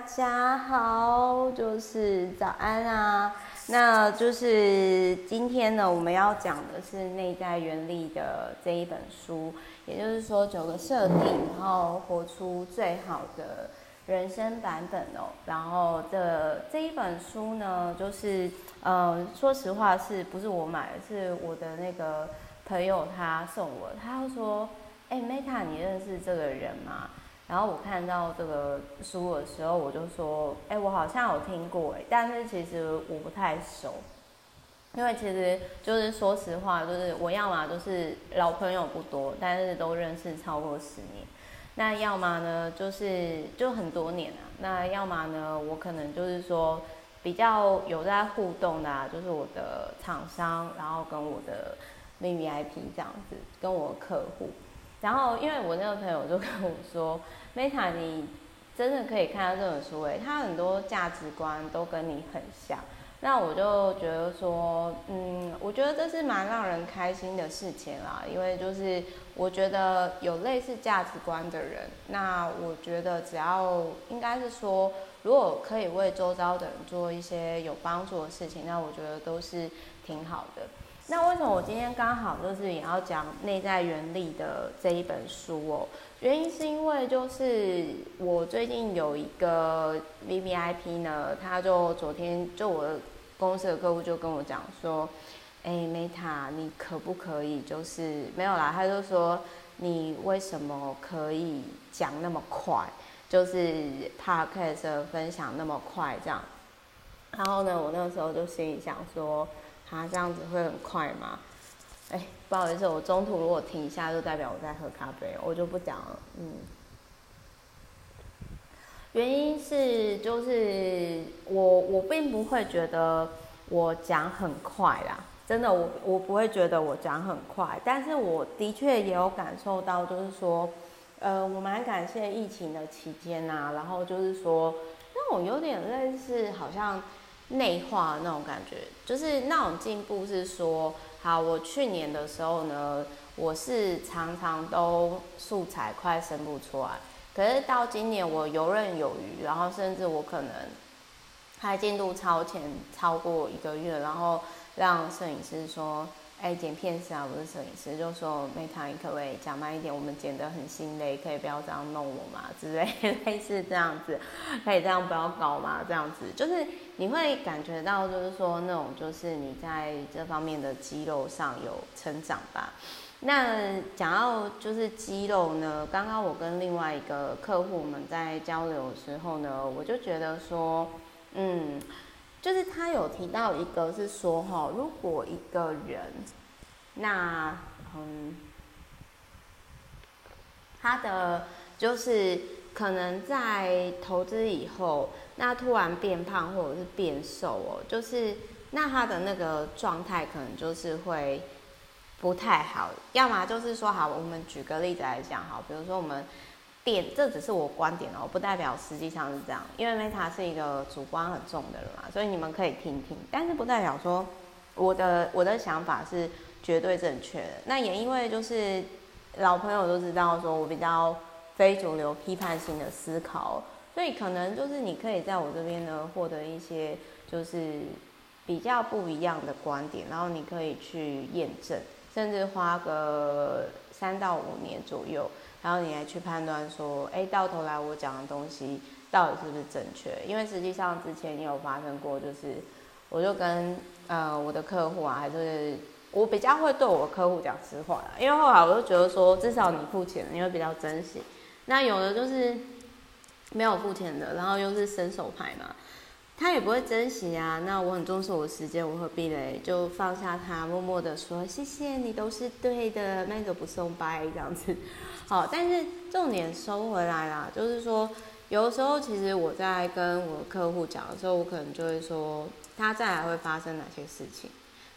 大家好，就是早安啊。那就是今天呢，我们要讲的是内在原力的这一本书，也就是说九个设定，然后活出最好的人生版本哦。然后这这一本书呢，就是呃，说实话是不是我买的？是我的那个朋友他送我，他说：“哎，Meta，你认识这个人吗？”然后我看到这个书的时候，我就说：“哎，我好像有听过哎，但是其实我不太熟，因为其实就是说实话，就是我要么就是老朋友不多，但是都认识超过十年，那要么呢就是就很多年啊，那要么呢我可能就是说比较有在互动的啊，就是我的厂商，然后跟我的 VVIP 这样子，跟我客户。”然后，因为我那个朋友就跟我说：“Meta，你真的可以看到这本书，诶，他很多价值观都跟你很像。”那我就觉得说，嗯，我觉得这是蛮让人开心的事情啦。因为就是我觉得有类似价值观的人，那我觉得只要应该是说，如果可以为周遭的人做一些有帮助的事情，那我觉得都是挺好的。那为什么我今天刚好就是也要讲内在原理的这一本书哦？原因是因为就是我最近有一个 VVIP 呢，他就昨天就我公司的客户就跟我讲说，哎，Meta，你可不可以就是没有啦？他就说你为什么可以讲那么快，就是 Podcast 分享那么快这样？然后呢，我那个时候就心里想说。他这样子会很快吗？哎，不好意思，我中途如果停一下，就代表我在喝咖啡，我就不讲了。嗯，原因是就是我我并不会觉得我讲很快啦，真的，我我不会觉得我讲很快，但是我的确也有感受到，就是说，呃，我蛮感谢疫情的期间啊，然后就是说，那我有点类似好像。内化那种感觉，就是那种进步是说，好，我去年的时候呢，我是常常都素材快生不出来，可是到今年我游刃有余，然后甚至我可能拍进度超前超过一个月，然后让摄影师说。哎，剪片师啊，不是摄影师，就说 Meta，你可不可以讲慢一点？我们剪得很心累，可以不要这样弄我嘛？之类 类似这样子，可以这样不要搞嘛？这样子就是你会感觉到，就是说那种就是你在这方面的肌肉上有成长吧。那讲到就是肌肉呢，刚刚我跟另外一个客户我们在交流的时候呢，我就觉得说，嗯。就是他有提到一个，是说哈，如果一个人，那嗯，他的就是可能在投资以后，那突然变胖或者是变瘦哦，就是那他的那个状态可能就是会不太好，要么就是说好，我们举个例子来讲哈，比如说我们。点，这只是我观点哦，不代表实际上是这样。因为 Meta 是一个主观很重的人嘛，所以你们可以听听，但是不代表说我的我的想法是绝对正确的。那也因为就是老朋友都知道说我比较非主流、批判性的思考，所以可能就是你可以在我这边呢获得一些就是比较不一样的观点，然后你可以去验证，甚至花个三到五年左右。然后你来去判断说，哎，到头来我讲的东西到底是不是正确？因为实际上之前也有发生过，就是我就跟呃我的客户啊，还是我比较会对我客户讲实话啦。因为后来我就觉得说，至少你付钱，你会比较珍惜。那有的就是没有付钱的，然后又是伸手牌嘛。他也不会珍惜啊，那我很重视我的时间，我何必嘞？就放下他，默默的说谢谢你，都是对的，那个不送拜这样子。好，但是重点收回来啦，就是说，有的时候其实我在跟我客户讲的时候，我可能就会说，他再来会发生哪些事情，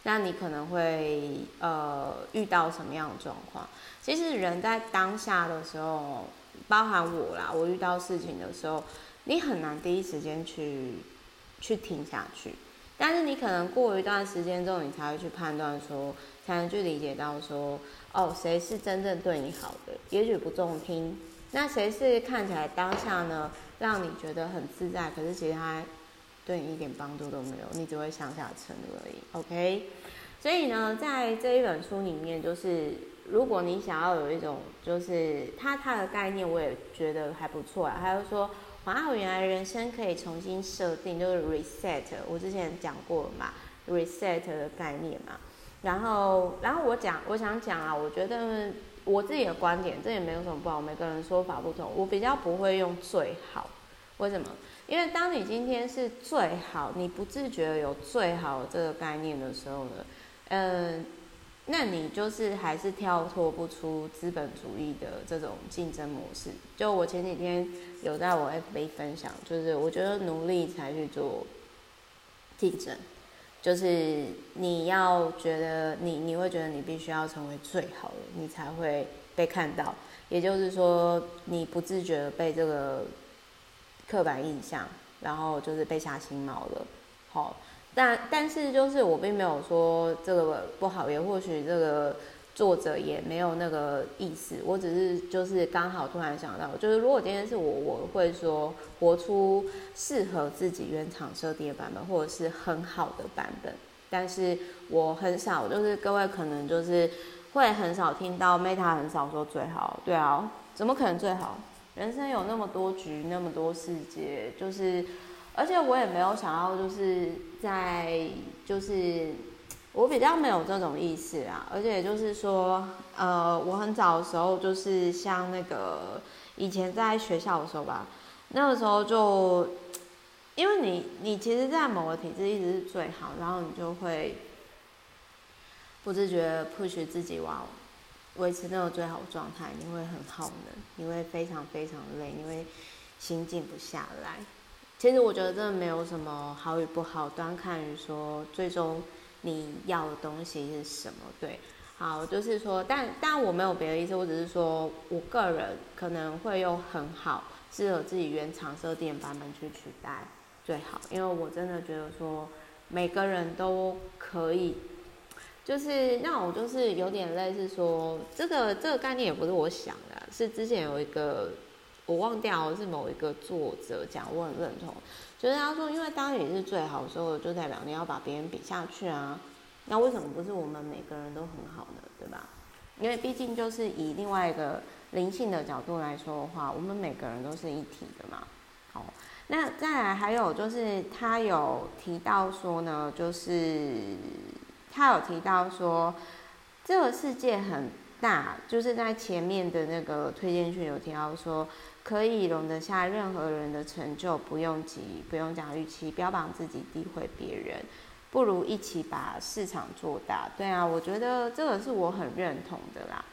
那你可能会呃遇到什么样的状况？其实人在当下的时候，包含我啦，我遇到事情的时候，你很难第一时间去。去听下去，但是你可能过一段时间之后，你才会去判断说，才能去理解到说，哦，谁是真正对你好的？也许不中听，那谁是看起来当下呢，让你觉得很自在，可是其实他对你一点帮助都没有，你只会向下沉而已。OK，所以呢，在这一本书里面，就是如果你想要有一种，就是他他的概念，我也觉得还不错啊。还有说，哇，我原来人生可以重新设定，就是 reset，我之前讲过了嘛，reset 的概念嘛。然后，然后我讲，我想讲啊，我觉得我自己的观点，这也没有什么不好，每个人说法不同。我比较不会用最好，为什么？因为当你今天是最好，你不自觉有最好这个概念的时候呢，嗯、那你就是还是跳脱不出资本主义的这种竞争模式。就我前几天有在我 FB 分享，就是我觉得努力才去做竞争。就是你要觉得你你会觉得你必须要成为最好的，你才会被看到。也就是说，你不自觉的被这个刻板印象，然后就是被下心锚了。好，但但是就是我并没有说这个不好，也或许这个。作者也没有那个意思，我只是就是刚好突然想到，就是如果今天是我，我会说活出适合自己原厂设定的版本，或者是很好的版本。但是我很少，就是各位可能就是会很少听到 Meta 很少说最好，对啊，怎么可能最好？人生有那么多局，那么多世界，就是而且我也没有想要就是在就是。我比较没有这种意思啊，而且就是说，呃，我很早的时候就是像那个以前在学校的时候吧，那个时候就，因为你你其实，在某个体制一直是最好，然后你就会不自觉 push 自己往维持那个最好状态，你会很耗能，你会非常非常累，你会心静不下来。其实我觉得真的没有什么好与不好，端看于说最终。你要的东西是什么？对，好，就是说，但但我没有别的意思，我只是说我个人可能会用很好适合自己原厂设定版本去取代最好，因为我真的觉得说每个人都可以，就是那我就是有点类似说这个这个概念也不是我想的，是之前有一个我忘掉是某一个作者讲，我很认同。就是他说，因为当你是最好的时候，就代表你要把别人比下去啊。那为什么不是我们每个人都很好呢？对吧？因为毕竟就是以另外一个灵性的角度来说的话，我们每个人都是一体的嘛。好，那再来还有就是他有提到说呢，就是他有提到说这个世界很大，就是在前面的那个推荐序有提到说。可以容得下任何人的成就，不用急，不用讲预期，标榜自己，诋毁别人，不如一起把市场做大。对啊，我觉得这个是我很认同的啦。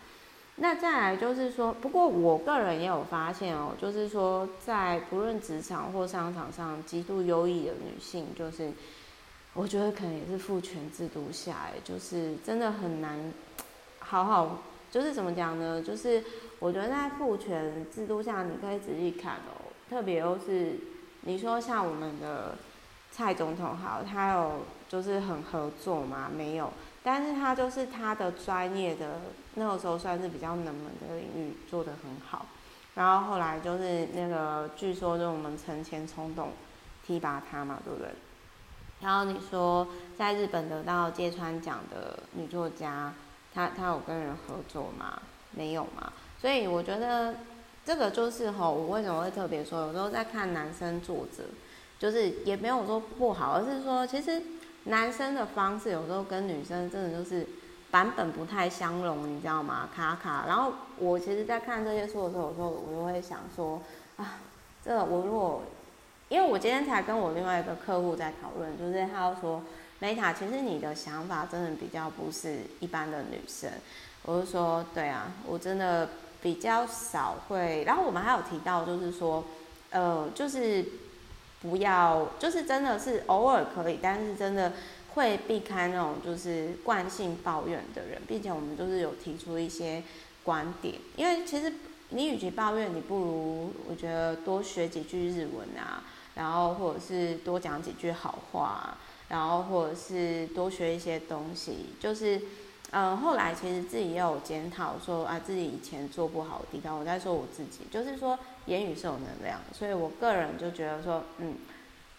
那再来就是说，不过我个人也有发现哦，就是说在不论职场或商场上极度优异的女性，就是我觉得可能也是父权制度下，就是真的很难好好，就是怎么讲呢？就是。我觉得在父权制度下，你可以仔细看哦，特别又是你说像我们的蔡总统好，他有就是很合作吗？没有，但是他就是他的专业的那个时候算是比较冷门的领域做得很好，然后后来就是那个据说就我们成前冲动提拔他嘛，对不对？然后你说在日本得到芥川奖的女作家，她她有跟人合作吗？没有吗？所以我觉得这个就是吼，我为什么会特别说，有时候在看男生作者，就是也没有说不好，而是说其实男生的方式有时候跟女生真的就是版本不太相容，你知道吗？卡卡。然后我其实，在看这些书的时候，有时候我就会想说啊，这个我如果，因为我今天才跟我另外一个客户在讨论，就是他说，Meta，其实你的想法真的比较不是一般的女生。我就说，对啊，我真的。比较少会，然后我们还有提到，就是说，呃，就是不要，就是真的是偶尔可以，但是真的会避开那种就是惯性抱怨的人，并且我们就是有提出一些观点，因为其实你与其抱怨，你不如我觉得多学几句日文啊，然后或者是多讲几句好话，然后或者是多学一些东西，就是。嗯，后来其实自己也有检讨说啊，自己以前做不好的地方，我在说我自己，就是说言语是有能量，所以我个人就觉得说，嗯，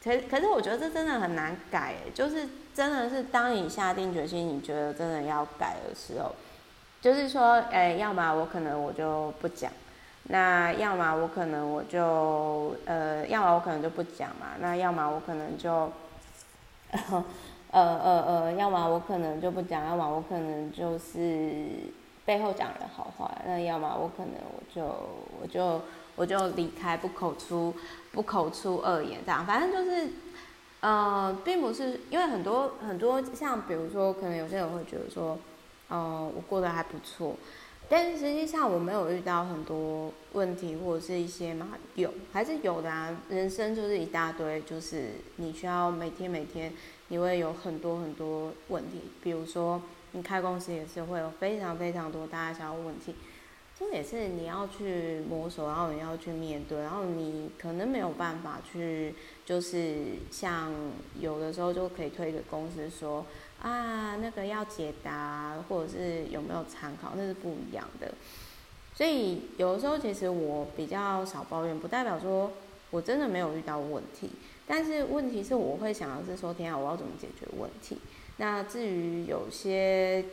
可可是我觉得这真的很难改，就是真的是当你下定决心，你觉得真的要改的时候，就是说，哎，要么我可能我就不讲。那要么我可能我就呃，要么我可能就不讲嘛。那要么我可能就，呃呃呃，要么我可能就不讲，要么我可能就是背后讲人好话。那要么我可能我就我就我就离开，不口出不口出恶言这样。反正就是，呃，并不是因为很多很多像比如说，可能有些人会觉得说，呃，我过得还不错。但是实际上我没有遇到很多问题或者是一些嘛，有还是有的啊。人生就是一大堆，就是你需要每天每天你会有很多很多问题。比如说你开公司也是会有非常非常多大大小小问题，这也是你要去摸索，然后你要去面对，然后你可能没有办法去，就是像有的时候就可以推给公司说。啊，那个要解答，或者是有没有参考，那是不一样的。所以有的时候其实我比较少抱怨，不代表说我真的没有遇到问题。但是问题是，我会想要是说，天啊，我要怎么解决问题？那至于有些，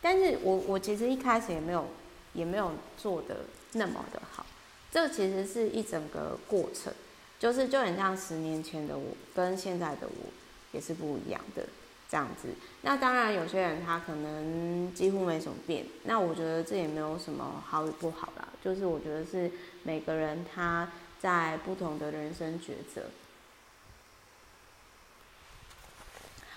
但是我我其实一开始也没有也没有做的那么的好。这其实是一整个过程，就是就很像十年前的我跟现在的我也是不一样的。这样子，那当然有些人他可能几乎没什么变，那我觉得这也没有什么好与不好啦，就是我觉得是每个人他在不同的人生抉择。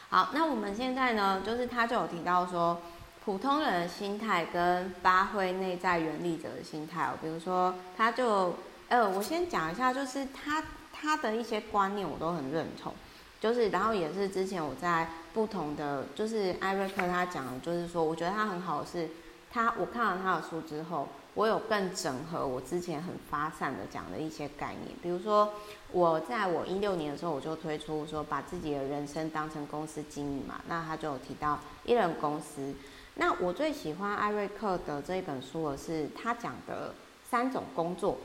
好，那我们现在呢，就是他就有提到说，普通人的心态跟发挥内在原力者的心态哦，比如说他就，呃，我先讲一下，就是他他的一些观念我都很认同。就是，然后也是之前我在不同的，就是艾瑞克他讲的，就是说，我觉得他很好是，他我看了他的书之后，我有更整合我之前很发散的讲的一些概念。比如说，我在我一六年的时候，我就推出说，把自己的人生当成公司经营嘛，那他就有提到一人公司。那我最喜欢艾瑞克的这一本书的是他讲的三种工作，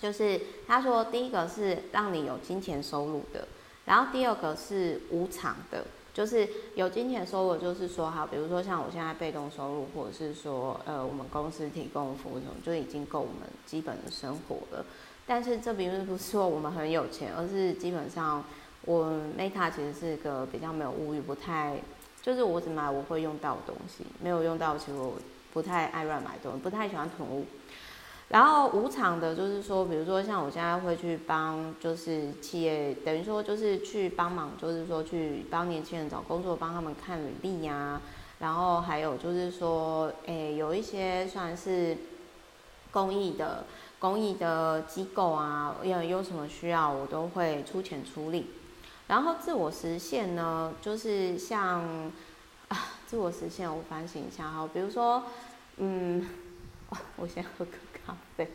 就是他说第一个是让你有金钱收入的。然后第二个是无偿的，就是有金钱收入，就是说好，比如说像我现在被动收入，或者是说呃我们公司提供服务什么，就已经够我们基本的生活了。但是这并不是说我们很有钱，而是基本上我 Meta 其实是个比较没有物欲，不太就是我只买我会用到的东西，没有用到其实我不太爱乱买东西，不太喜欢囤物。然后无偿的，就是说，比如说像我现在会去帮，就是企业，等于说就是去帮忙，就是说去帮年轻人找工作，帮他们看履历呀。然后还有就是说，诶，有一些算是公益的公益的机构啊，有有什么需要，我都会出钱出力。然后自我实现呢，就是像啊，自我实现，我反省一下哈，比如说，嗯，我先喝个。好，对。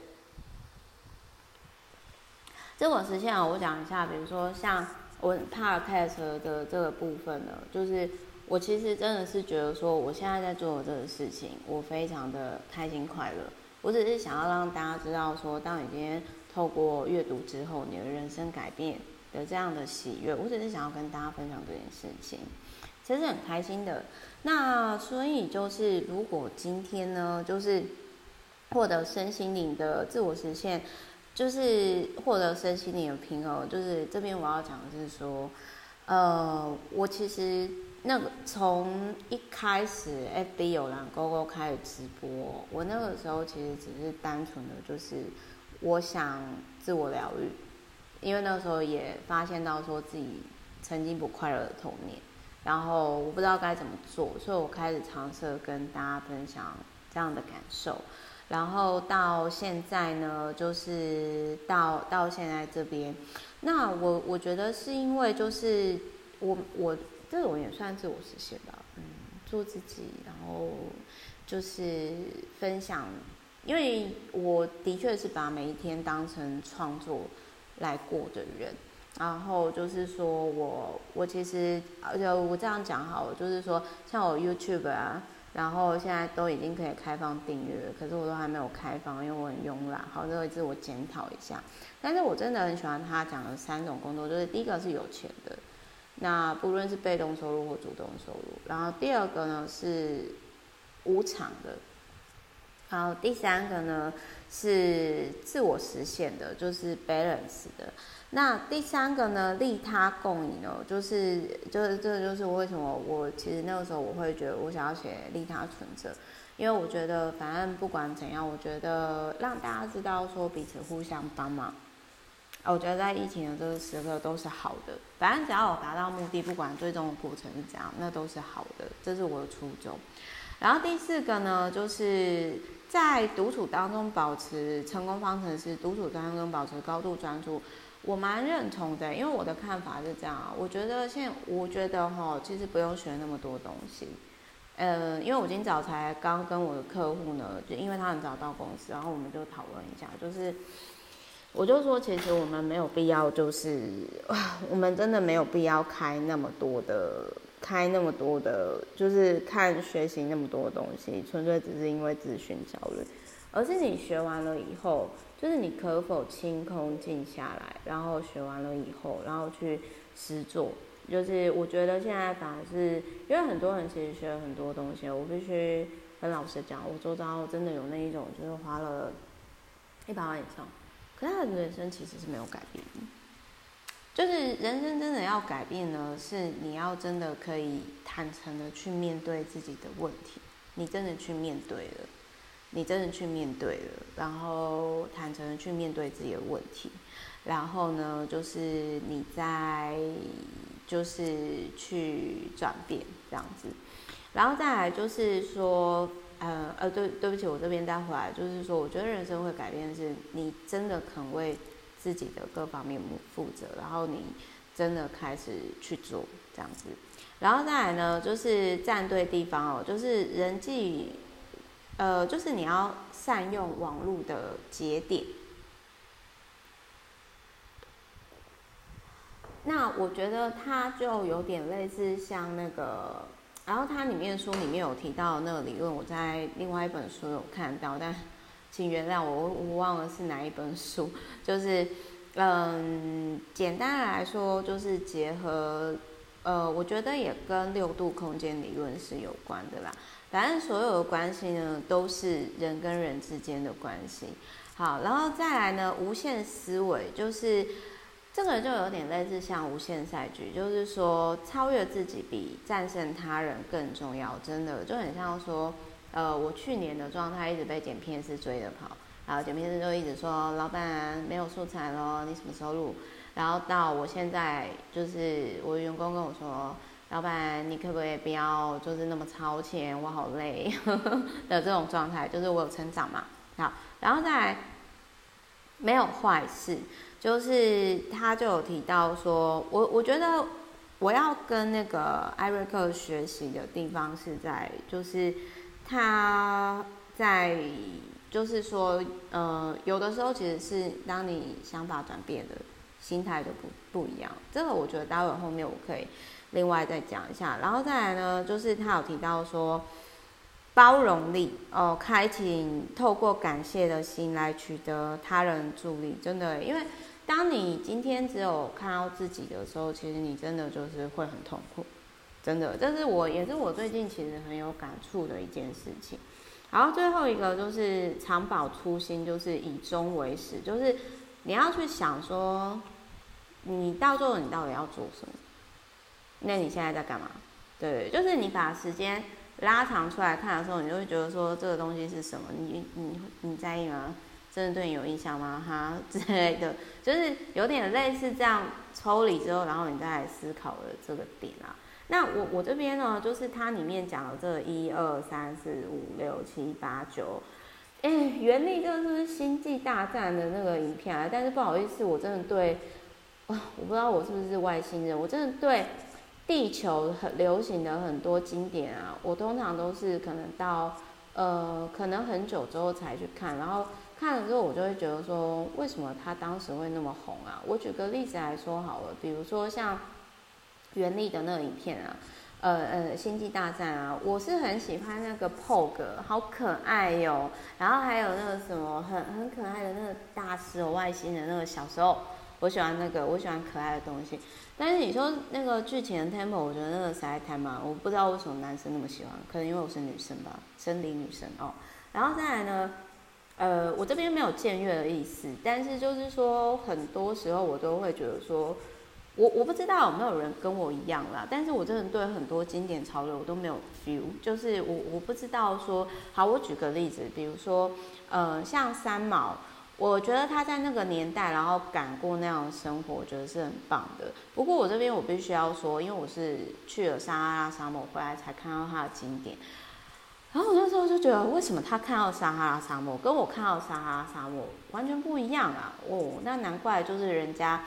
这我实现啊，我讲一下，比如说像我 Podcast 的这个部分呢，就是我其实真的是觉得说，我现在在做这个事情，我非常的开心快乐。我只是想要让大家知道说，当你今天透过阅读之后，你的人生改变的这样的喜悦，我只是想要跟大家分享这件事情，其实很开心的。那所以就是，如果今天呢，就是。获得身心灵的自我实现，就是获得身心灵的平衡。就是这边我要讲的是说，呃，我其实那个从一开始 FB 有蓝勾勾开始直播，我那个时候其实只是单纯的，就是我想自我疗愈，因为那个时候也发现到说自己曾经不快乐的童年，然后我不知道该怎么做，所以我开始尝试跟大家分享这样的感受。然后到现在呢，就是到到现在这边，那我我觉得是因为就是我我这种也算自我实现吧，嗯，做自己，然后就是分享，因为我的确是把每一天当成创作来过的人，然后就是说我我其实而且我这样讲好了，就是说像我 YouTube 啊，然后现在都已经可以开放订阅了，可是我都还没有开放，因为我很慵懒。好，这个自我检讨一下。但是我真的很喜欢他讲的三种工作，就是第一个是有钱的，那不论是被动收入或主动收入。然后第二个呢是无偿的，然后第三个呢是自我实现的，就是 balance 的。那第三个呢，利他共赢哦，就是就是这个就是为什么我其实那个时候我会觉得我想要写利他存折，因为我觉得反正不管怎样，我觉得让大家知道说彼此互相帮忙，我觉得在疫情的这个时刻都是好的。反正只要有达到目的，不管最终的过程是怎样，那都是好的，这是我的初衷。然后第四个呢，就是在独处当中保持成功方程式，独处当中保持高度专注。我蛮认同的，因为我的看法是这样，我觉得现在我觉得哈，其实不用学那么多东西，嗯，因为我今早才刚跟我的客户呢，就因为他很早到公司，然后我们就讨论一下，就是我就说，其实我们没有必要，就是 我们真的没有必要开那么多的，开那么多的，就是看学习那么多东西，纯粹只是因为资讯焦虑，而是你学完了以后。就是你可否清空静下来，然后学完了以后，然后去实做。就是我觉得现在反而是因为很多人其实学了很多东西，我必须跟老师讲，我周遭真的有那一种，就是花了一百万以上，可是他的人生其实是没有改变。就是人生真的要改变呢，是你要真的可以坦诚的去面对自己的问题，你真的去面对了。你真的去面对了，然后坦诚的去面对自己的问题，然后呢，就是你在就是去转变这样子，然后再来就是说，呃呃，对对不起，我这边再回来，就是说，我觉得人生会改变的是你真的肯为自己的各方面负责，然后你真的开始去做这样子，然后再来呢，就是站对地方哦，就是人际。呃，就是你要善用网络的节点。那我觉得它就有点类似像那个，然后它里面书里面有提到那个理论，我在另外一本书有看到，但请原谅我，我忘了是哪一本书。就是，嗯，简单来说，就是结合，呃，我觉得也跟六度空间理论是有关的啦。反正所有的关系呢，都是人跟人之间的关系。好，然后再来呢，无限思维就是这个就有点类似像无限赛局，就是说超越自己比战胜他人更重要。真的就很像说，呃，我去年的状态一直被剪片师追着跑，然后剪片师就一直说，老板没有素材咯，你什么时候录？然后到我现在，就是我的员工跟我说。老板，你可不可以不要就是那么超前？我好累呵 呵的这种状态，就是我有成长嘛。好，然后再来，没有坏事，就是他就有提到说，我我觉得我要跟那个艾瑞克学习的地方是在，就是他在，就是说，呃，有的时候其实是当你想法转变的心态就不不一样。这个我觉得待会后面我可以。另外再讲一下，然后再来呢，就是他有提到说，包容力哦，开启透过感谢的心来取得他人助力，真的，因为当你今天只有看到自己的时候，其实你真的就是会很痛苦，真的，这是我也是我最近其实很有感触的一件事情。然后最后一个就是常保初心，就是以终为始，就是你要去想说，你到最后你到底要做什么？那你现在在干嘛？对，就是你把时间拉长出来看的时候，你就会觉得说这个东西是什么？你你你在意吗？真的对你有印象吗？哈 之类的，就是有点类似这样抽离之后，然后你再来思考的这个点啊。那我我这边呢，就是它里面讲的这一二三四五六七八九，哎，原力这是不是星际大战的那个影片啊？但是不好意思，我真的对，我不知道我是不是外星人，我真的对。地球很流行的很多经典啊，我通常都是可能到呃可能很久之后才去看，然后看了之后，我就会觉得说，为什么他当时会那么红啊？我举个例子来说好了，比如说像原力的那个影片啊，呃呃，星际大战啊，我是很喜欢那个 Pog，好可爱哟、然后还有那个什么很很可爱的那个大师哦，外星的那个小时候，我喜欢那个，我喜欢可爱的东西。但是你说那个剧情的 tempo，我觉得那个实在太慢，我不知道为什么男生那么喜欢，可能因为我是女生吧，生理女生哦。然后再来呢，呃，我这边没有僭越的意思，但是就是说，很多时候我都会觉得说，我我不知道有没有人跟我一样啦，但是我真的对很多经典潮流我都没有 feel，就是我我不知道说，好，我举个例子，比如说，呃，像三毛，我觉得他在那个年代，然后赶过那样的生活，我觉得是很棒的。不过我这边我必须要说，因为我是去了撒哈拉沙漠回来才看到他的经典。然后我那时候就觉得，为什么他看到撒哈拉沙漠跟我看到撒哈拉沙漠完全不一样啊？哦，那难怪就是人家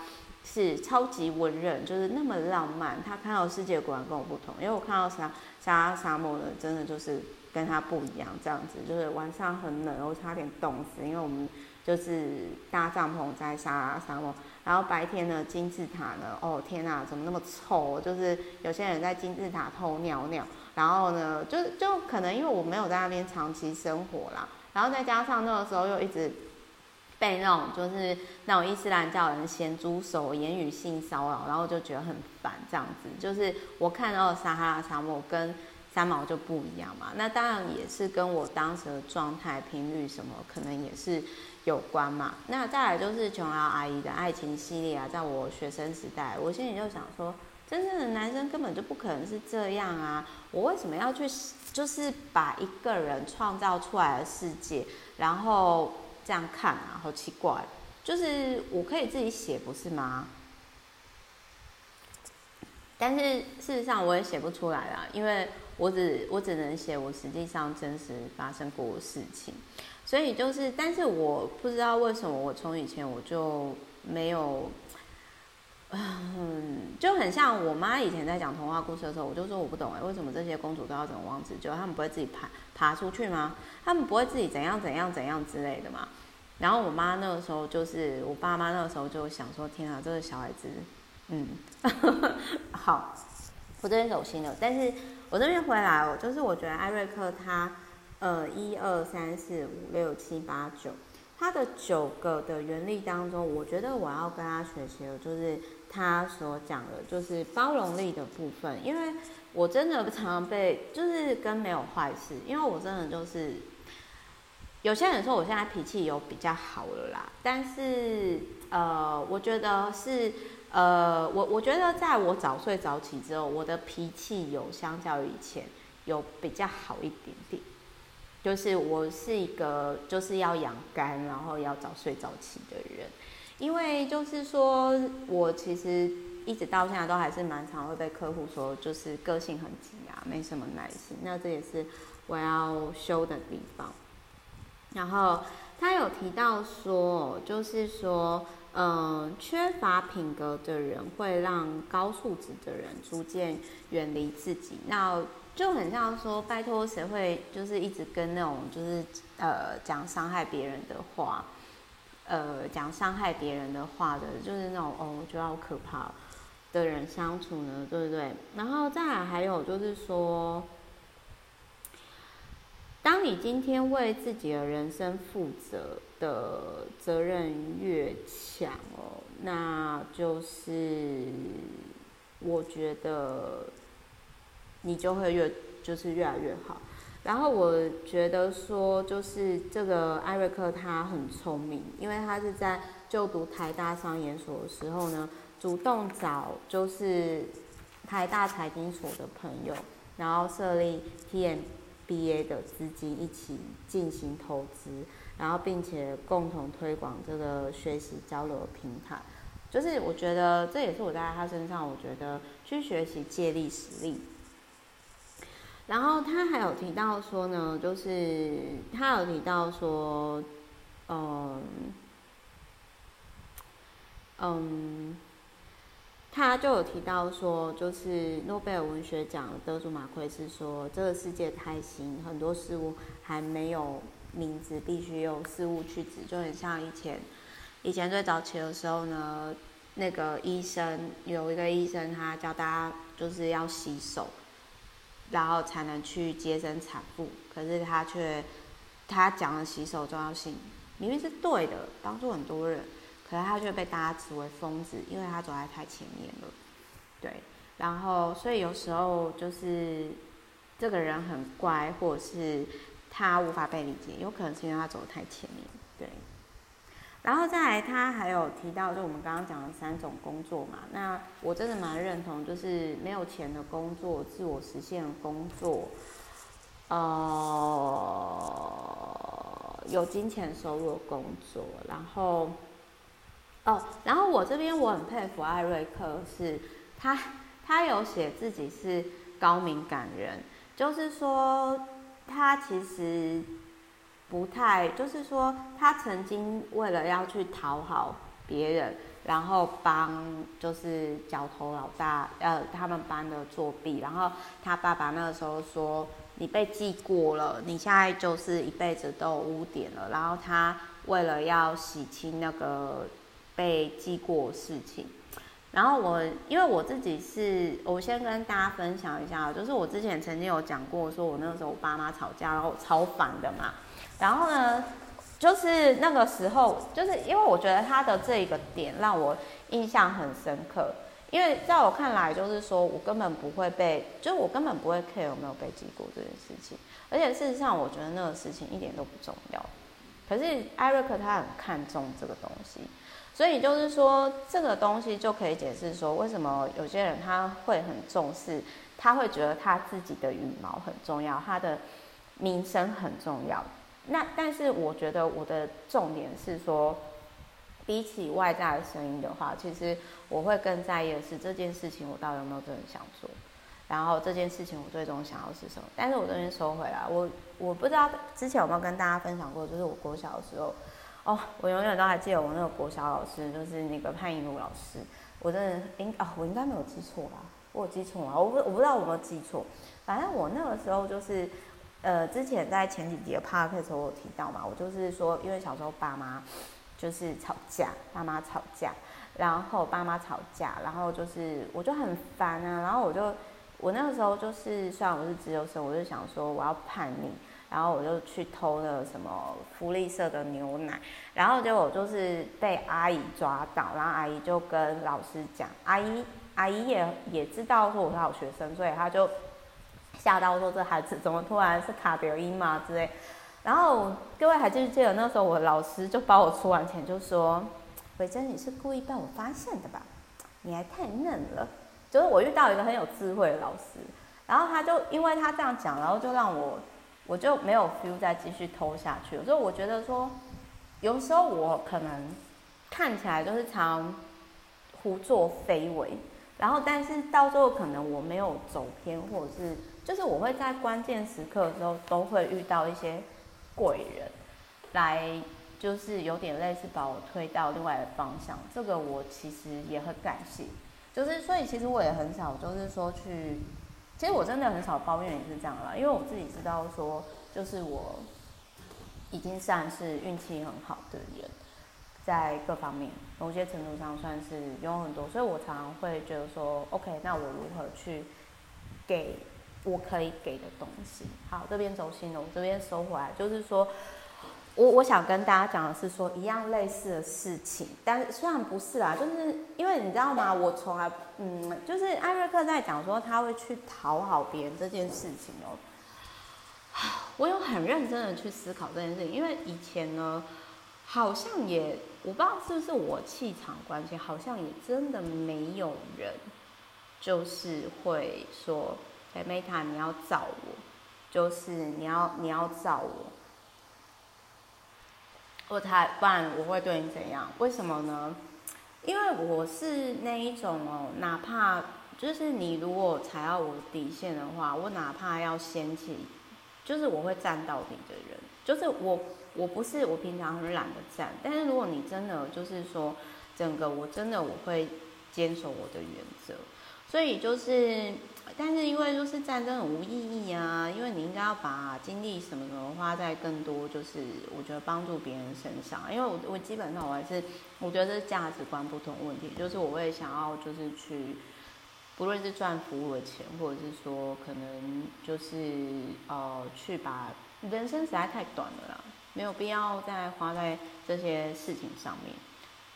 是超级温润，就是那么浪漫。他看到世界果然跟我不同，因为我看到沙沙沙漠呢，真的就是跟他不一样，这样子就是晚上很冷，我差点冻死，因为我们就是搭帐篷在沙沙漠。然后白天呢，金字塔呢，哦天哪，怎么那么臭？就是有些人在金字塔偷尿尿。然后呢，就就可能因为我没有在那边长期生活啦，然后再加上那个时候又一直被那种就是那种伊斯兰教人咸猪手言语性骚扰，然后就觉得很烦这样子。就是我看到撒哈拉沙漠跟三毛就不一样嘛，那当然也是跟我当时的状态、频率什么可能也是有关嘛。那再来就是琼瑶阿姨的爱情系列啊，在我学生时代，我心里就想说。真正的男生根本就不可能是这样啊！我为什么要去，就是把一个人创造出来的世界，然后这样看啊？好奇怪！就是我可以自己写，不是吗？但是事实上我也写不出来啦，因为我只我只能写我实际上真实发生过的事情。所以就是，但是我不知道为什么我从以前我就没有。嗯，就很像我妈以前在讲童话故事的时候，我就说我不懂哎，为什么这些公主都要等王子救？他们不会自己爬爬出去吗？他们不会自己怎样怎样怎样之类的吗？然后我妈那个时候就是我爸妈那个时候就想说：天啊，这个小孩子，嗯，好，我这边走心了。但是我这边回来，我就是我觉得艾瑞克他，呃，一二三四五六七八九，他的九个的原力当中，我觉得我要跟他学习的就是。他所讲的就是包容力的部分，因为我真的常常被就是跟没有坏事，因为我真的就是有些人说我现在脾气有比较好了啦，但是呃，我觉得是呃，我我觉得在我早睡早起之后，我的脾气有相较于以前有比较好一点点，就是我是一个就是要养肝，然后要早睡早起的人。因为就是说，我其实一直到现在都还是蛮常会被客户说，就是个性很急啊，没什么耐心。那这也是我要修的地方。然后他有提到说，就是说，嗯，缺乏品格的人会让高素质的人逐渐远离自己。那就很像说，拜托谁会就是一直跟那种就是呃讲伤害别人的话。呃，讲伤害别人的话的，就是那种哦，我觉得好可怕的人相处呢，对不对？然后再来还有就是说，当你今天为自己的人生负责的责任越强哦，那就是我觉得你就会越就是越来越好。然后我觉得说，就是这个艾瑞克他很聪明，因为他是在就读台大商研所的时候呢，主动找就是台大财经所的朋友，然后设立 TMBA 的资金一起进行投资，然后并且共同推广这个学习交流平台。就是我觉得这也是我在他身上，我觉得去学习借力使力。然后他还有提到说呢，就是他有提到说，嗯，嗯，他就有提到说，就是诺贝尔文学奖得主马奎斯说，这个世界太新，很多事物还没有名字必须用事物去指，就很像以前，以前最早期的时候呢，那个医生有一个医生，他教大家就是要洗手，然后才能去接生产妇，可是他却他讲了洗手重要性，明明是对的，帮助很多人，可是他却被大家指为疯子，因为他走在太前面了，对，然后所以有时候就是。这个人很乖，或者是他无法被理解，有可能是因为他走得太前面，对。然后再来，他还有提到，就我们刚刚讲的三种工作嘛，那我真的蛮认同，就是没有钱的工作、自我实现的工作，呃，有金钱收入的工作，然后，哦，然后我这边我很佩服艾瑞克是，是他他有写自己是高敏感人。就是说，他其实不太，就是说，他曾经为了要去讨好别人，然后帮就是角头老大，呃，他们班的作弊，然后他爸爸那个时候说，你被记过了，你现在就是一辈子都有污点了，然后他为了要洗清那个被记过事情。然后我，因为我自己是，我先跟大家分享一下，就是我之前曾经有讲过，说我那个时候我爸妈吵架，然后超烦的嘛。然后呢，就是那个时候，就是因为我觉得他的这一个点让我印象很深刻，因为在我看来，就是说我根本不会被，就是我根本不会 care 有没有被记过这件事情，而且事实上，我觉得那个事情一点都不重要。可是艾瑞克他很看重这个东西。所以就是说，这个东西就可以解释说，为什么有些人他会很重视，他会觉得他自己的羽毛很重要，他的名声很重要。那但是我觉得我的重点是说，比起外在的声音的话，其实我会更在意的是这件事情我到底有没有真的想做，然后这件事情我最终想要是什么。但是我这边收回来，我我不知道之前有没有跟大家分享过，就是我国小的时候。哦，我永远都还记得我那个国小老师，就是那个潘颖如老师。我真的应啊、哦，我应该没有记错吧？我有记错吗？我不我不知道我有没有记错。反正我那个时候就是，呃，之前在前几集的 p a r k 的时候我有提到嘛，我就是说，因为小时候爸妈就是吵架，爸妈吵架，然后爸妈吵架，然后就是我就很烦啊，然后我就我那个时候就是，虽然我是资优生，我就想说我要叛逆。然后我就去偷了什么福利社的牛奶，然后结果就是被阿姨抓到，然后阿姨就跟老师讲，阿姨阿姨也也知道说我是好学生，所以他就吓到说，这孩子怎么突然是卡表音嘛之类。然后各位还记不记得那时候我老师就把我出完钱就说，伟珍你是故意被我发现的吧？你还太嫩了。就是我遇到一个很有智慧的老师，然后他就因为他这样讲，然后就让我。我就没有 feel 再继续偷下去，所以我觉得说，有时候我可能看起来就是常胡作非为，然后但是到最后可能我没有走偏，或者是就是我会在关键时刻的时候都会遇到一些贵人，来就是有点类似把我推到另外的方向，这个我其实也很感谢，就是所以其实我也很少就是说去。其实我真的很少抱怨，也是这样啦，因为我自己知道说，就是我已经算是运气很好的人，在各方面某些程度上算是有很多，所以我常常会觉得说，OK，那我如何去给我可以给的东西？好，这边走心了，我这边收回来，就是说。我我想跟大家讲的是说一样类似的事情，但是虽然不是啦，就是因为你知道吗？我从来嗯，就是艾瑞克在讲说他会去讨好别人这件事情哦，我有很认真的去思考这件事情，因为以前呢，好像也我不知道是不是我气场关系，好像也真的没有人就是会说，哎，Meta 你要找我，就是你要你要找我。我才，不然我会对你怎样？为什么呢？因为我是那一种哦，哪怕就是你如果踩到我底线的话，我哪怕要掀起，就是我会站到底的人。就是我，我不是我平常很懒得站，但是如果你真的就是说整个，我真的我会坚守我的原则。所以就是但是因为就是战争很无意义啊，因为你应该要把精力什么什么花在更多，就是我觉得帮助别人身上。因为我我基本上我还是我觉得这是价值观不同问题，就是我会想要就是去，不论是赚服务的钱，或者是说可能就是呃去把人生实在太短了啦，没有必要再花在这些事情上面。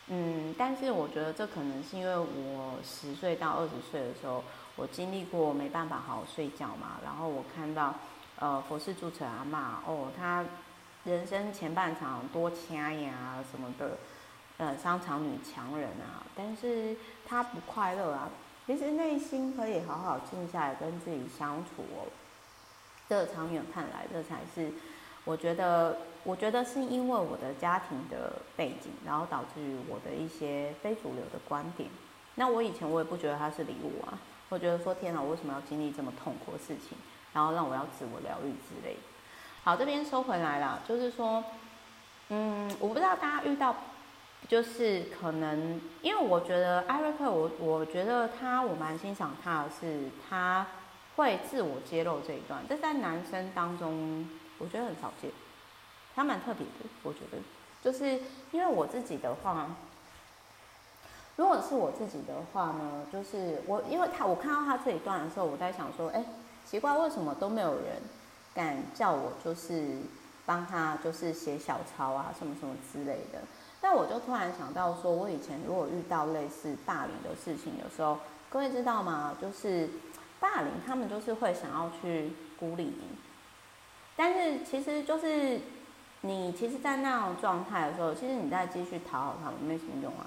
嗯，但是我觉得这可能是因为我十岁到二十岁的时候。我经历过没办法好好睡觉嘛，然后我看到，呃，佛事住持阿嬷哦，他人生前半场多掐呀什么的，呃，商场女强人啊，但是他不快乐啊，其实内心可以好好静下来跟自己相处哦。这长远看来，这才是我觉得，我觉得是因为我的家庭的背景，然后导致于我的一些非主流的观点。那我以前我也不觉得他是礼物啊。我觉得说天哪，我为什么要经历这么痛苦的事情，然后让我要自我疗愈之类的。好，这边收回来了，就是说，嗯，我不知道大家遇到，就是可能，因为我觉得艾瑞克，我我觉得他，我蛮欣赏他的是，他会自我揭露这一段，这在男生当中，我觉得很少见，他蛮特别的，我觉得，就是因为我自己的话。如果是我自己的话呢，就是我，因为他我看到他这一段的时候，我在想说，哎，奇怪，为什么都没有人敢叫我，就是帮他，就是写小抄啊，什么什么之类的。但我就突然想到说，我以前如果遇到类似霸凌的事情的时候，各位知道吗？就是霸凌，他们就是会想要去孤立你，但是其实就是你，其实，在那种状态的时候，其实你再继续讨好他们没什么用啊。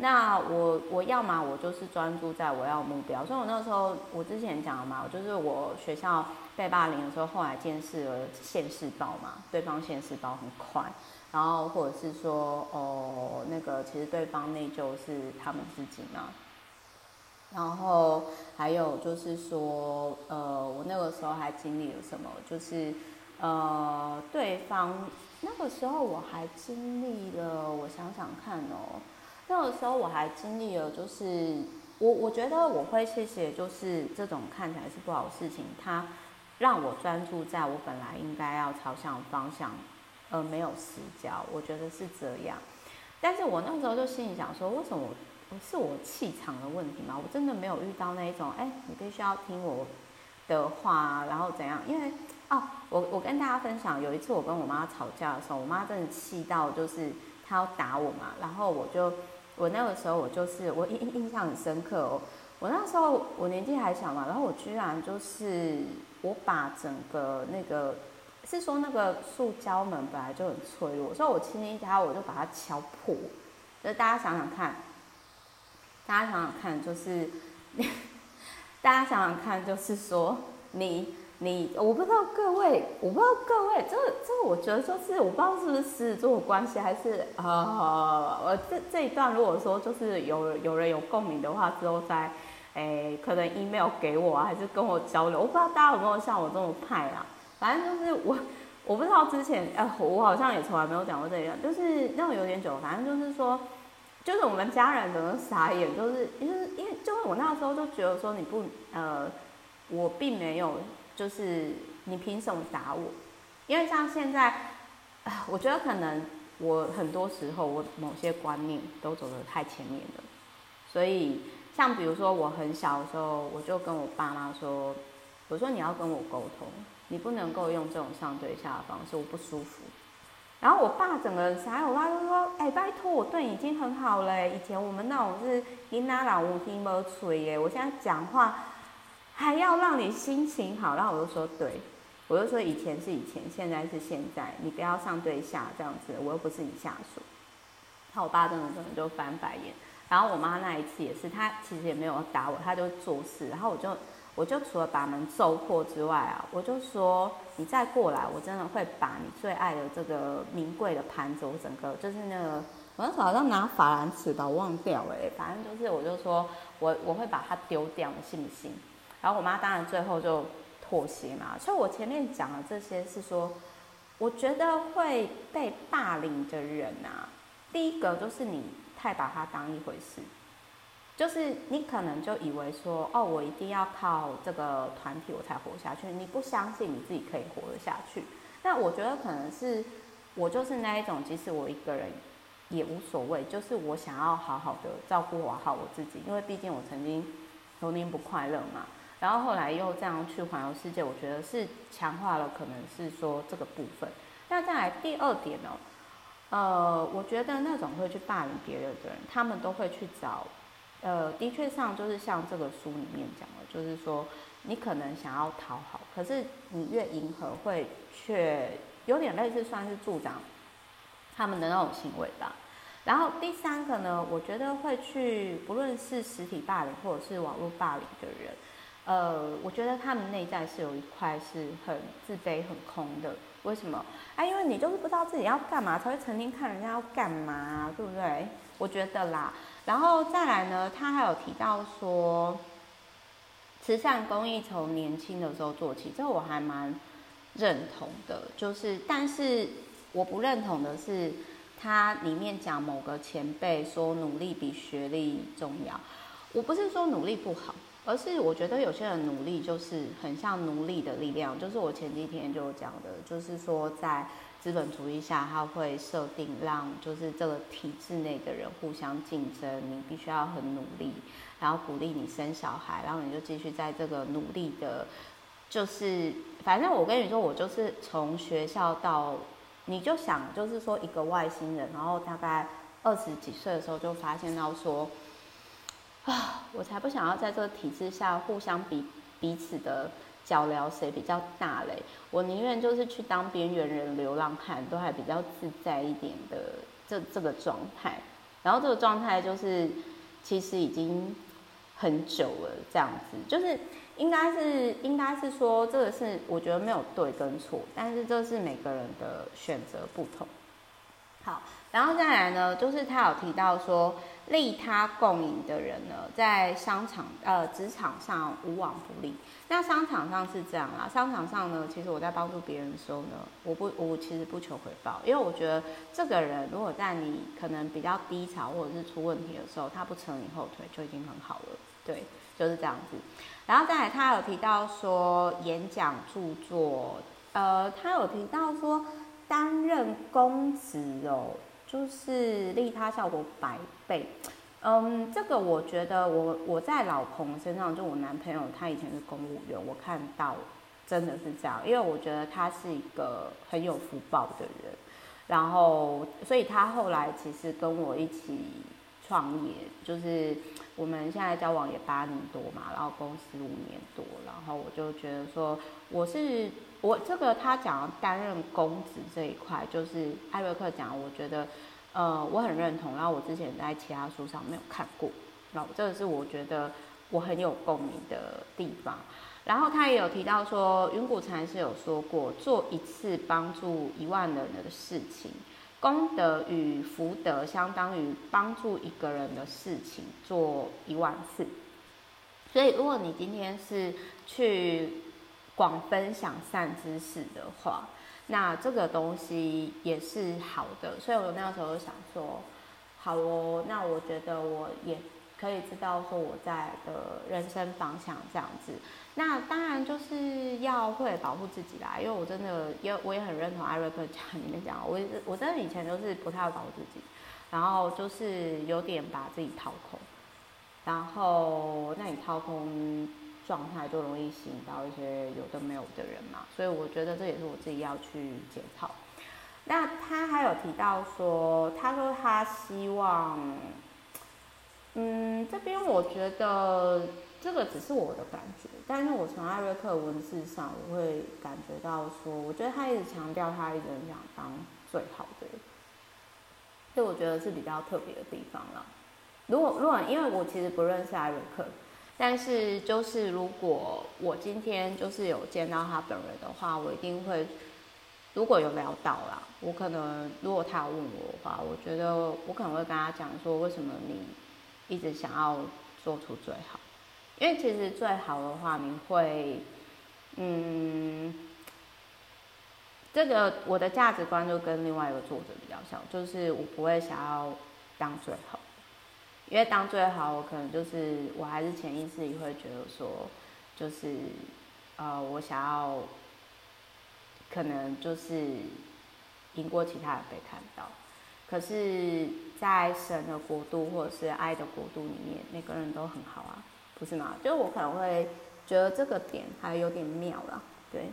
那我我要嘛，我就是专注在我要目标。所以我那个时候，我之前讲了嘛，就是我学校被霸凌的时候，后来见识了现世报嘛，对方现世报很快，然后或者是说，哦，那个其实对方内疚是他们自己嘛，然后还有就是说，呃，我那个时候还经历了什么？就是呃，对方那个时候我还经历了，我想想看哦。那个时候我还经历了，就是我我觉得我会谢谢，就是这种看起来是不好的事情，它让我专注在我本来应该要朝向的方向，而没有死角。我觉得是这样。但是我那时候就心里想说，为什么我是我气场的问题吗？我真的没有遇到那一种，哎，你必须要听我的话，然后怎样？因为哦，我我跟大家分享，有一次我跟我妈吵架的时候，我妈真的气到就是她要打我嘛，然后我就。我那个时候，我就是我印印象很深刻哦。我那时候我年纪还小嘛，然后我居然就是我把整个那个是说那个塑胶门本来就很脆弱，所以我轻轻一敲我就把它敲破。就大家想想看，大家想想看，就是 大家想想看，就是说你。你我不知道各位，我不知道各位，这这我觉得就是我不知道是不是狮子座的关系，还是啊，我这这一段如果说就是有有人有共鸣的话，之后再诶可能 email 给我啊，还是跟我交流。我不知道大家有没有像我这么派啊？反正就是我我不知道之前哎，我好像也从来没有讲过这样，就是那种有点久，反正就是说，就是我们家人可能傻眼，就是因为因为就是我那时候就觉得说你不呃，我并没有。就是你凭什么打我？因为像现在，我觉得可能我很多时候我某些观念都走得太前面了，所以像比如说我很小的时候，我就跟我爸妈说，我说你要跟我沟通，你不能够用这种上对下的方式，我不舒服。然后我爸整个人傻，我爸就说，哎，拜托，我对你已经很好了，以前我们那种是你哪老无听没吹耶，我现在讲话。还要让你心情好，然后我就说对，我就说以前是以前，现在是现在，你不要上对下这样子，我又不是你下属。然后我爸真的真的就翻白眼，然后我妈那一次也是，她其实也没有打我，她就做事，然后我就我就除了把门揍破之外啊，我就说你再过来，我真的会把你最爱的这个名贵的盘子，我整个就是那个，我那时候好像拿法兰尺吧，我忘掉了，反正就是我就说我我会把它丢掉，你信不信？然后我妈当然最后就妥协嘛，所以我前面讲的这些是说，我觉得会被霸凌的人啊，第一个就是你太把他当一回事，就是你可能就以为说，哦，我一定要靠这个团体我才活下去，你不相信你自己可以活得下去。那我觉得可能是我就是那一种，即使我一个人也无所谓，就是我想要好好的照顾我好我自己，因为毕竟我曾经童年不快乐嘛。然后后来又这样去环游世界，我觉得是强化了，可能是说这个部分。那再来第二点呢，呃，我觉得那种会去霸凌别人的人，他们都会去找，呃，的确上就是像这个书里面讲的，就是说你可能想要讨好，可是你越迎合，会却有点类似算是助长他们的那种行为吧。然后第三个呢，我觉得会去，不论是实体霸凌或者是网络霸凌的人。呃，我觉得他们内在是有一块是很自卑、很空的。为什么？哎，因为你就是不知道自己要干嘛，才会成天看人家要干嘛，对不对？我觉得啦。然后再来呢，他还有提到说，慈善公益从年轻的时候做起，这个我还蛮认同的。就是，但是我不认同的是，他里面讲某个前辈说努力比学历重要。我不是说努力不好。而是我觉得有些人努力就是很像奴隶的力量，就是我前几天就讲的，就是说在资本主义下，他会设定让就是这个体制内的人互相竞争，你必须要很努力，然后鼓励你生小孩，然后你就继续在这个努力的，就是反正我跟你说，我就是从学校到，你就想就是说一个外星人，然后大概二十几岁的时候就发现到说。啊，我才不想要在这个体制下互相比彼此的脚镣谁比较大嘞！我宁愿就是去当边缘人、流浪汉，都还比较自在一点的这这个状态。然后这个状态就是其实已经很久了，这样子就是应该是应该是说这个是我觉得没有对跟错，但是这是每个人的选择不同。好，然后再来呢，就是他有提到说。利他共赢的人呢，在商场呃职场上无往不利。那商场上是这样啊，商场上呢，其实我在帮助别人的时候呢，我不我其实不求回报，因为我觉得这个人如果在你可能比较低潮或者是出问题的时候，他不扯你后腿就已经很好了。对，就是这样子。然后再来，他有提到说演讲著作，呃，他有提到说担任公职哦。就是利他效果百倍，嗯，这个我觉得我我在老彭身上，就我男朋友他以前是公务员，我看到真的是这样，因为我觉得他是一个很有福报的人，然后所以他后来其实跟我一起创业，就是我们现在交往也八年多嘛，然后公司五年多，然后我就觉得说我是。我这个他讲担任公职这一块，就是艾瑞克讲，我觉得，呃，我很认同。然后我之前在其他书上没有看过，然后这个是我觉得我很有共鸣的地方。然后他也有提到说，云谷禅师有说过，做一次帮助一万人的事情，功德与福德相当于帮助一个人的事情做一万次。所以，如果你今天是去。广分享善知识的话，那这个东西也是好的。所以我那个时候就想说，好哦，那我觉得我也可以知道说我在的人生方向这样子。那当然就是要会保护自己啦，因为我真的也我也很认同艾瑞克讲里面讲，我我真的以前都是不太会保护自己，然后就是有点把自己掏空，然后那你掏空。状态就容易吸引到一些有的没有的人嘛，所以我觉得这也是我自己要去检讨。那他还有提到说，他说他希望，嗯，这边我觉得这个只是我的感觉，但是我从艾瑞克文字上我会感觉到说，我觉得他一直强调他一直很想当最好的，所以我觉得是比较特别的地方了。如果如果因为我其实不认识艾瑞克。但是就是如果我今天就是有见到他本人的话，我一定会，如果有聊到啦，我可能如果他要问我的话，我觉得我可能会跟他讲说，为什么你一直想要做出最好？因为其实最好的话，你会，嗯，这个我的价值观就跟另外一个作者比较像，就是我不会想要当最好。因为当最好，我可能就是我还是潜意识里会觉得说，就是呃，我想要可能就是赢过其他人被看到。可是，在神的国度或者是爱的国度里面，每个人都很好啊，不是吗？就是我可能会觉得这个点还有点妙啦，对。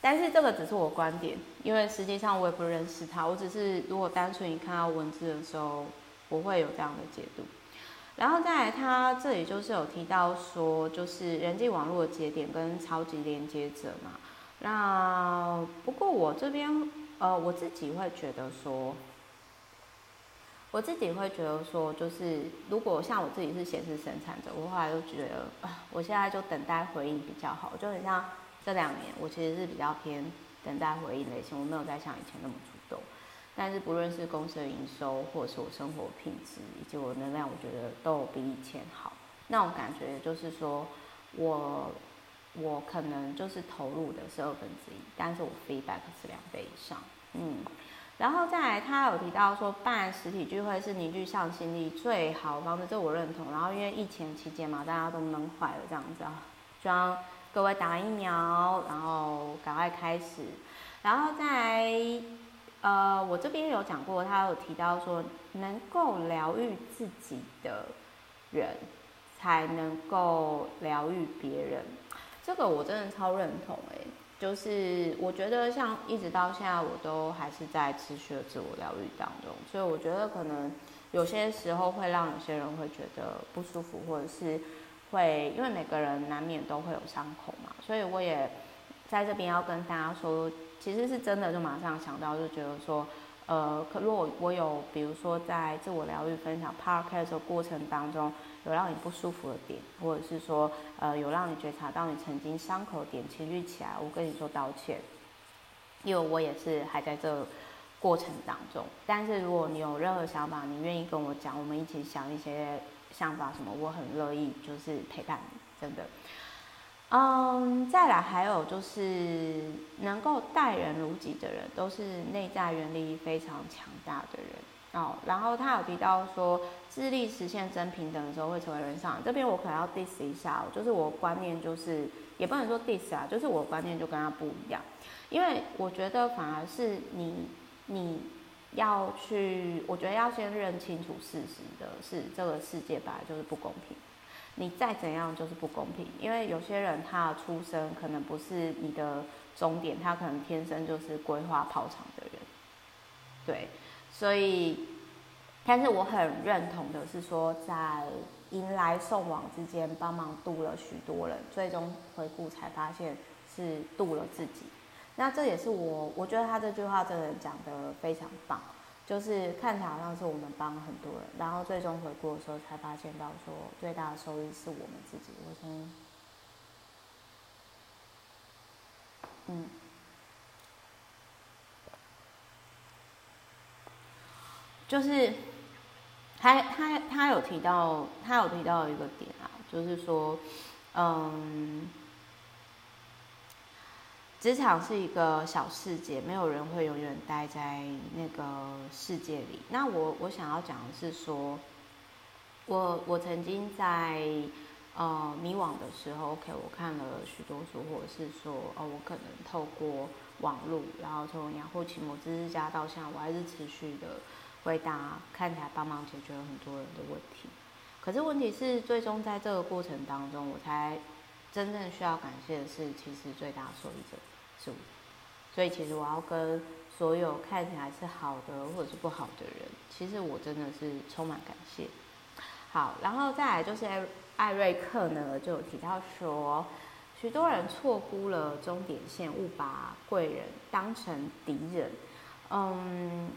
但是这个只是我观点，因为实际上我也不认识他，我只是如果单纯你看到文字的时候，我会有这样的解读。然后再来，他这里就是有提到说，就是人际网络的节点跟超级连接者嘛。那不过我这边。呃，我自己会觉得说，我自己会觉得说，就是如果像我自己是显示生产者，我后来就觉得啊，我现在就等待回应比较好，就很像这两年，我其实是比较偏等待回应类型，我没有再像以前那么。但是不论是公司的营收，或者是我生活品质以及我能量，我觉得都比以前好。那种感觉就是说我。我可能就是投入的是二分之一，但是我 feedback 是两倍以上，嗯，然后再来，他有提到说办实体聚会是凝聚向心力最好的方式，这我认同。然后因为疫情期间嘛，大家都闷坏了这样子啊，希望各位打疫苗，然后赶快开始。然后再来，呃，我这边有讲过，他有提到说，能够疗愈自己的人，才能够疗愈别人。这个我真的超认同哎，就是我觉得像一直到现在，我都还是在持续的自我疗愈当中，所以我觉得可能有些时候会让有些人会觉得不舒服，或者是会因为每个人难免都会有伤口嘛，所以我也在这边要跟大家说，其实是真的就马上想到，就觉得说，呃，可如果我有比如说在自我疗愈分享 podcast 的过程当中。有让你不舒服的点，或者是说，呃，有让你觉察到你曾经伤口点情绪起来，我跟你说道歉，因为我也是还在这过程当中。但是如果你有任何想法，你愿意跟我讲，我们一起想一些想法什么，我很乐意就是陪伴你，真的。嗯，再来还有就是能够待人如己的人，都是内在原力非常强大的人。哦，然后他有提到说，致力实现真平等的时候会成为人上。这边我可能要 diss 一下，就是我观念就是，也不能说 diss 啊，就是我观念就跟他不一样。因为我觉得反而是你，你要去，我觉得要先认清楚事实的是，这个世界本来就是不公平。你再怎样就是不公平，因为有些人他的出生可能不是你的终点，他可能天生就是规划炮场的人，对。所以，但是我很认同的是说，在迎来送往之间帮忙渡了许多人，最终回顾才发现是渡了自己。那这也是我，我觉得他这句话真的讲得非常棒，就是看起来好像是我们帮很多人，然后最终回顾的时候才发现到说，最大的收益是我们自己。我先，嗯。就是他他他有提到，他有提到一个点啊，就是说，嗯，职场是一个小世界，没有人会永远待在那个世界里。那我我想要讲的是说，我我曾经在呃迷惘的时候，OK，我看了许多书，或者是说，哦，我可能透过网络，然后从雅虎奇摩知识家到现在，我还是持续的。回答看起来帮忙解决了很多人的问题，可是问题是，最终在这个过程当中，我才真正需要感谢的是，其实最大受益者是我。所以，其实我要跟所有看起来是好的或者是不好的人，其实我真的是充满感谢。好，然后再来就是艾瑞克呢，就有提到说，许多人错估了终点线，误把贵人当成敌人。嗯。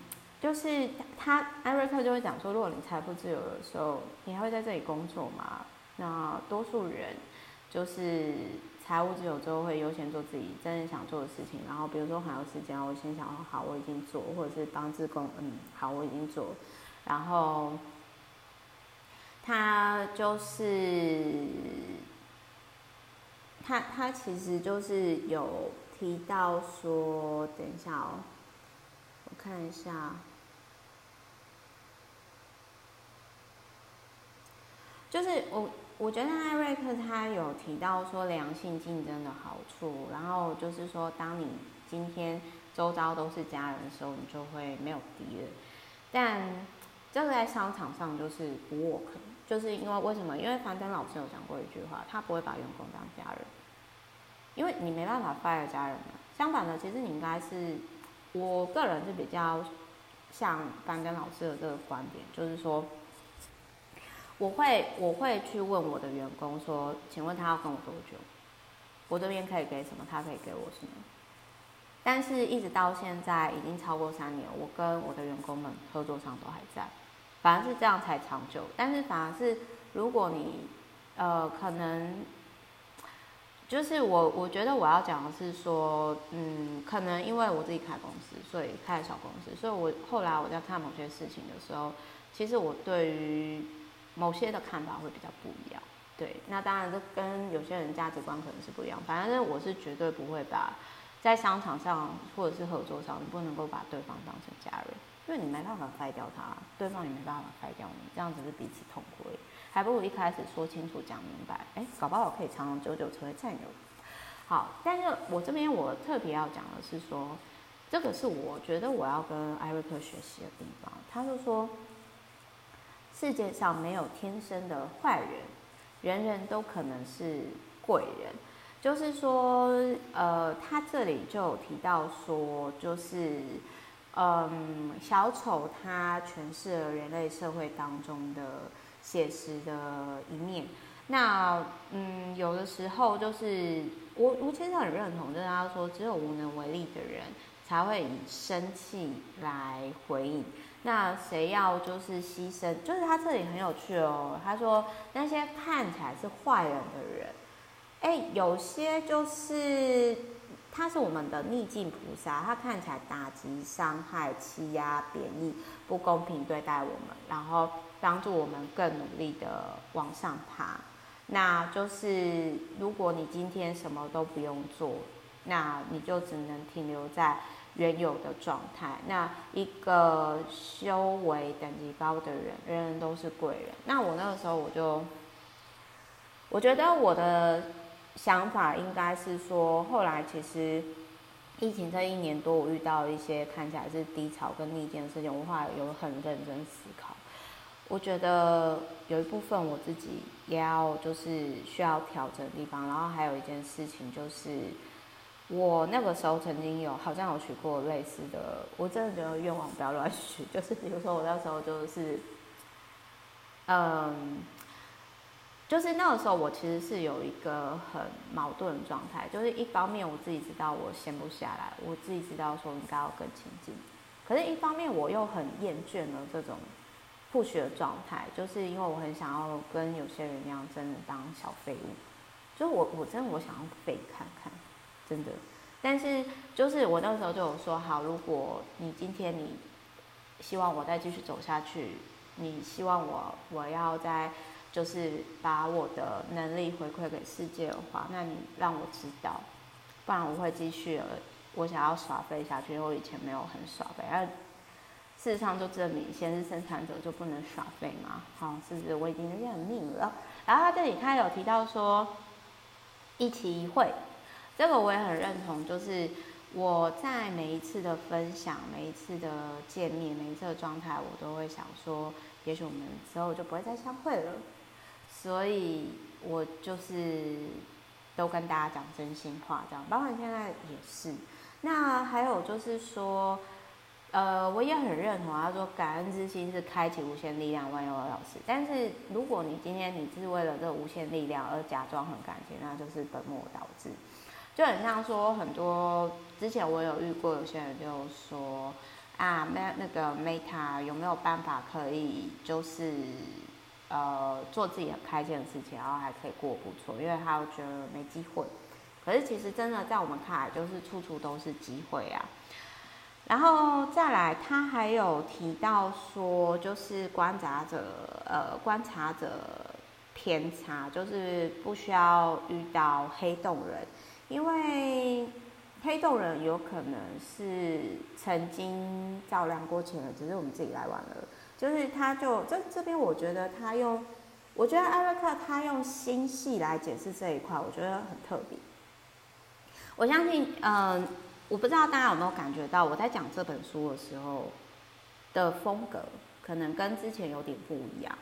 就是他艾瑞克就会讲说，如果你财富自由的时候，你还会在这里工作吗？那多数人就是财务自由之后会优先做自己真正想做的事情，然后比如说还有时间，我先想好我已经做，或者是帮志工，嗯，好我已经做，然后他就是他他其实就是有提到说，等一下哦，我看一下。就是我我觉得艾瑞克他有提到说良性竞争的好处，然后就是说，当你今天周遭都是家人的时候，你就会没有敌人。但这个在商场上就是不 work，就是因为为什么？因为樊登老师有讲过一句话，他不会把员工当家人，因为你没办法 fire 家人嘛。相反的，其实你应该是，我个人是比较像樊登老师的这个观点，就是说，我会我会去问我的员工说，请问他要跟我多久？我这边可以给什么？他可以给我什么？但是，一直到现在已经超过三年，我跟我的员工们合作上都还在，反而是这样才长久。但是，反而是如果你呃可能。就是我，我觉得我要讲的是说，嗯，可能因为我自己开公司，所以开了小公司，所以我后来我在看某些事情的时候，其实我对于某些的看法会比较不一样。对，那当然这跟有些人价值观可能是不一样。反正我是绝对不会把在商场上或者是合作上，你不能够把对方当成家人，因为你没办法筛掉他，对方也没办法筛掉你，这样子是彼此痛苦。还不如一开始说清楚、讲明白，哎，搞不好可以长长久久成为战友。好，但是我这边我特别要讲的是说，这个是我觉得我要跟艾瑞克学习的地方。他就说，世界上没有天生的坏人，人人都可能是贵人。就是说，呃，他这里就有提到说，就是，嗯，小丑他诠释了人类社会当中的。写实的一面，那嗯，有的时候就是我我其实很认同，就是他说，只有无能为力的人才会以生气来回应。那谁要就是牺牲？就是他这里很有趣哦。他说那些看起来是坏人的人，哎，有些就是他是我们的逆境菩萨，他看起来打击、伤害、欺压、贬义、不公平对待我们，然后。帮助我们更努力的往上爬，那就是如果你今天什么都不用做，那你就只能停留在原有的状态。那一个修为等级高的人，人人都是贵人。那我那个时候我就，我觉得我的想法应该是说，后来其实疫情这一年多，我遇到一些看起来是低潮跟逆境的事情，我后来有很认真思考。我觉得有一部分我自己也要就是需要调整的地方，然后还有一件事情就是，我那个时候曾经有好像有许过类似的，我真的觉得愿望不要乱许，就是比如说我那时候就是，嗯，就是那个时候我其实是有一个很矛盾的状态，就是一方面我自己知道我闲不下来，我自己知道说应该要更前进，可是一方面我又很厌倦了这种。不学的状态，就是因为我很想要跟有些人一样，真的当小废物。就是我，我真的我想要废看看，真的。但是就是我那时候就有说，好，如果你今天你希望我再继续走下去，你希望我我要再就是把我的能力回馈给世界的话，那你让我知道，不然我会继续我想要耍废下去，因为我以前没有很耍废。而事实上，就证明先是生产者就不能耍废嘛？好，是不是我已经认命了？然后他这里他有提到说，一期一会，这个我也很认同。就是我在每一次的分享、每一次的见面、每一次的状态，我都会想说，也许我们之后就不会再相会了。所以我就是都跟大家讲真心话，这样。包括现在也是。那还有就是说。呃，我也很认同他说，感恩之心是开启无限力量万有老师。但是如果你今天你是为了这无限力量而假装很感谢，那就是本末倒置。就很像说，很多之前我有遇过，有些人就说啊，那那个 Meta 有没有办法可以就是呃做自己很开心的事情，然后还可以过不错，因为他觉得没机会。可是其实真的在我们看来，就是处处都是机会啊。然后再来，他还有提到说，就是观察者，呃，观察者偏差，就是不需要遇到黑洞人，因为黑洞人有可能是曾经照亮过前人，只是我们自己来晚了。就是他就这这边，我觉得他用我觉得艾瑞克他用星系来解释这一块，我觉得很特别。我相信，嗯、我不知道大家有没有感觉到，我在讲这本书的时候的风格，可能跟之前有点不一样。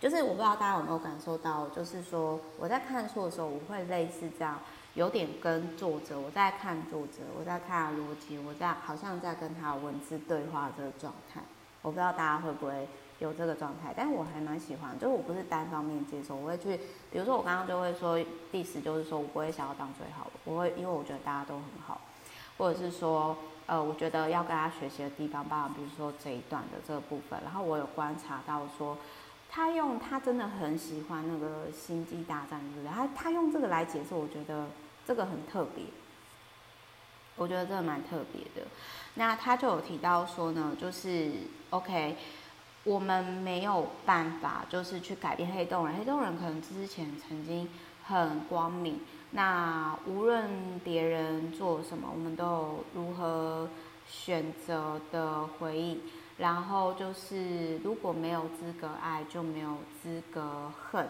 就是我不知道大家有没有感受到，就是说我在看书的时候，我会类似这样，有点跟作者，我在看作者，我在看逻辑，我在好像在跟他文字对话这个状态。我不知道大家会不会有这个状态，但我还蛮喜欢，就是我不是单方面接受，我会去，比如说我刚刚就会说，第十就是说我不会想要当最好的，我会因为我觉得大家都很好，或者是说，呃，我觉得要跟他学习的地方，包括比如说这一段的这个部分，然后我有观察到说。他用他真的很喜欢那个星际大战，对不对？他他用这个来解释，我觉得这个很特别。我觉得这个蛮特别的。那他就有提到说呢，就是 OK，我们没有办法就是去改变黑洞人，黑洞人可能之前曾经很光明。那无论别人做什么，我们都有如何选择的回忆。然后就是，如果没有资格爱，就没有资格恨。